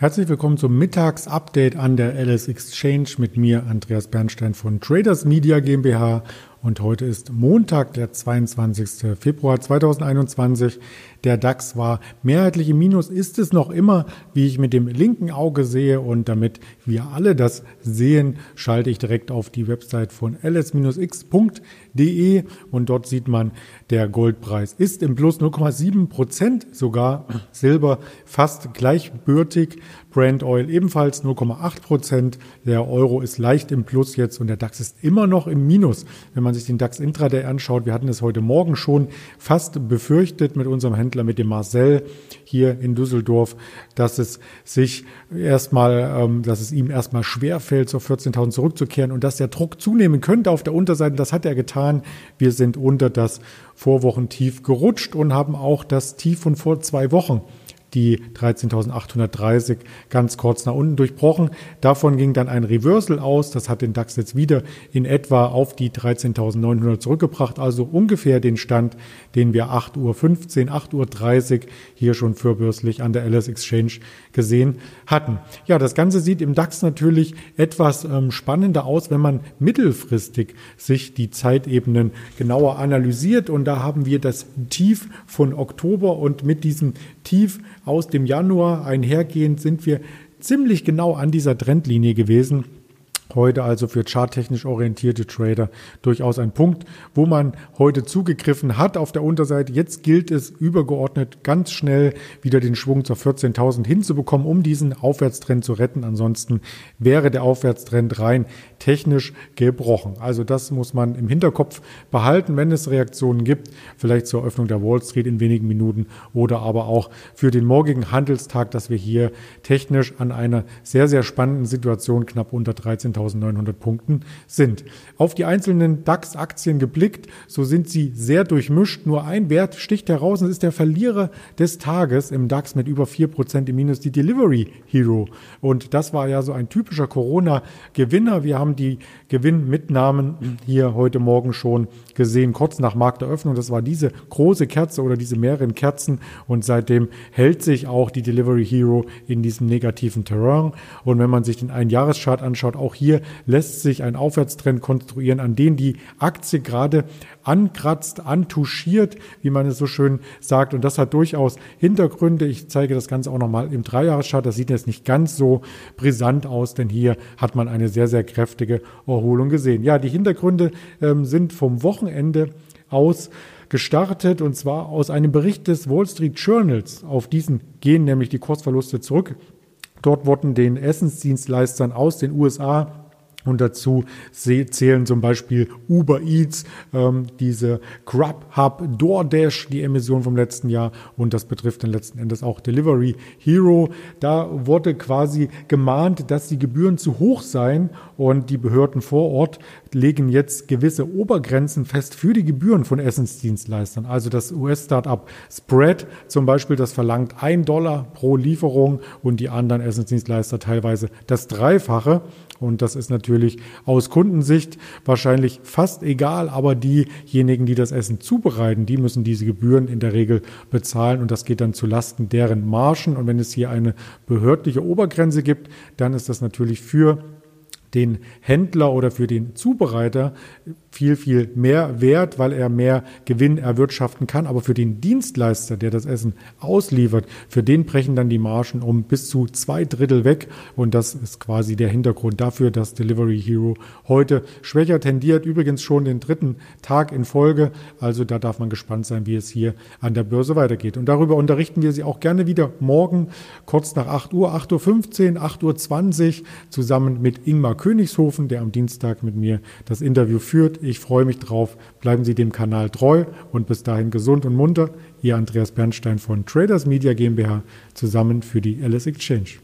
Herzlich willkommen zum Mittagsupdate an der LS Exchange mit mir, Andreas Bernstein von Traders Media GmbH. Und heute ist Montag, der 22. Februar 2021. Der DAX war mehrheitlich im Minus, ist es noch immer, wie ich mit dem linken Auge sehe. Und damit wir alle das sehen, schalte ich direkt auf die Website von ls-x.de und dort sieht man, der Goldpreis ist im Plus 0,7 Prozent sogar. Silber fast gleichbürtig. Brand Oil ebenfalls 0,8 Prozent. Der Euro ist leicht im Plus jetzt und der DAX ist immer noch im Minus. Wenn man sich den DAX Intraday anschaut, wir hatten es heute Morgen schon fast befürchtet mit unserem Händler, mit dem Marcel hier in Düsseldorf, dass es sich erstmal, ähm, dass es ihm erstmal schwer fällt, zur 14.000 zurückzukehren und dass der Druck zunehmen könnte auf der Unterseite. Das hat er getan. Wir sind unter das Vorwochentief gerutscht und haben auch das Tief von vor zwei Wochen die 13.830 ganz kurz nach unten durchbrochen. Davon ging dann ein Reversal aus. Das hat den DAX jetzt wieder in etwa auf die 13.900 zurückgebracht. Also ungefähr den Stand, den wir 8.15 Uhr, 8.30 Uhr hier schon fürbürstlich an der LS Exchange gesehen hatten. Ja, das Ganze sieht im DAX natürlich etwas ähm, spannender aus, wenn man mittelfristig sich die Zeitebenen genauer analysiert. Und da haben wir das Tief von Oktober und mit diesem Tief aus dem Januar einhergehend sind wir ziemlich genau an dieser Trendlinie gewesen. Heute also für charttechnisch orientierte Trader durchaus ein Punkt, wo man heute zugegriffen hat auf der Unterseite. Jetzt gilt es übergeordnet ganz schnell wieder den Schwung zur 14.000 hinzubekommen, um diesen Aufwärtstrend zu retten. Ansonsten wäre der Aufwärtstrend rein technisch gebrochen. Also das muss man im Hinterkopf behalten, wenn es Reaktionen gibt, vielleicht zur Eröffnung der Wall Street in wenigen Minuten oder aber auch für den morgigen Handelstag, dass wir hier technisch an einer sehr, sehr spannenden Situation knapp unter 13.000 12.900 Punkten sind. Auf die einzelnen DAX-Aktien geblickt, so sind sie sehr durchmischt. Nur ein Wert sticht heraus und ist der Verlierer des Tages im DAX mit über 4% im Minus, die Delivery Hero. Und das war ja so ein typischer Corona-Gewinner. Wir haben die Gewinnmitnahmen hier heute Morgen schon gesehen, kurz nach Markteröffnung. Das war diese große Kerze oder diese mehreren Kerzen. Und seitdem hält sich auch die Delivery Hero in diesem negativen Terrain. Und wenn man sich den Einjahreschart anschaut, auch hier hier lässt sich ein Aufwärtstrend konstruieren, an den die Aktie gerade ankratzt, antuschiert, wie man es so schön sagt. Und das hat durchaus Hintergründe. Ich zeige das Ganze auch nochmal im Dreijahreschart. Das sieht jetzt nicht ganz so brisant aus, denn hier hat man eine sehr, sehr kräftige Erholung gesehen. Ja, die Hintergründe ähm, sind vom Wochenende aus gestartet und zwar aus einem Bericht des Wall Street Journals. Auf diesen gehen nämlich die Kursverluste zurück. Dort wurden den Essensdienstleistern aus den USA und dazu zählen zum Beispiel Uber Eats, ähm, diese Grubhub, DoorDash, die Emission vom letzten Jahr und das betrifft dann letzten Endes auch Delivery Hero. Da wurde quasi gemahnt, dass die Gebühren zu hoch seien und die Behörden vor Ort legen jetzt gewisse Obergrenzen fest für die Gebühren von Essensdienstleistern. Also das US-Startup Spread zum Beispiel, das verlangt ein Dollar pro Lieferung und die anderen Essensdienstleister teilweise das Dreifache. Und das ist natürlich aus Kundensicht wahrscheinlich fast egal, aber diejenigen, die das Essen zubereiten, die müssen diese Gebühren in der Regel bezahlen und das geht dann zu Lasten deren Margen. Und wenn es hier eine behördliche Obergrenze gibt, dann ist das natürlich für den Händler oder für den Zubereiter viel, viel mehr wert, weil er mehr Gewinn erwirtschaften kann. Aber für den Dienstleister, der das Essen ausliefert, für den brechen dann die Margen um bis zu zwei Drittel weg. Und das ist quasi der Hintergrund dafür, dass Delivery Hero heute schwächer tendiert. Übrigens schon den dritten Tag in Folge. Also da darf man gespannt sein, wie es hier an der Börse weitergeht. Und darüber unterrichten wir Sie auch gerne wieder morgen kurz nach 8 Uhr, 8.15 Uhr, 8.20 Uhr zusammen mit Ingmar Königshofen, der am Dienstag mit mir das Interview führt. Ich freue mich drauf. Bleiben Sie dem Kanal treu und bis dahin gesund und munter. Ihr Andreas Bernstein von Traders Media GmbH zusammen für die LS Exchange.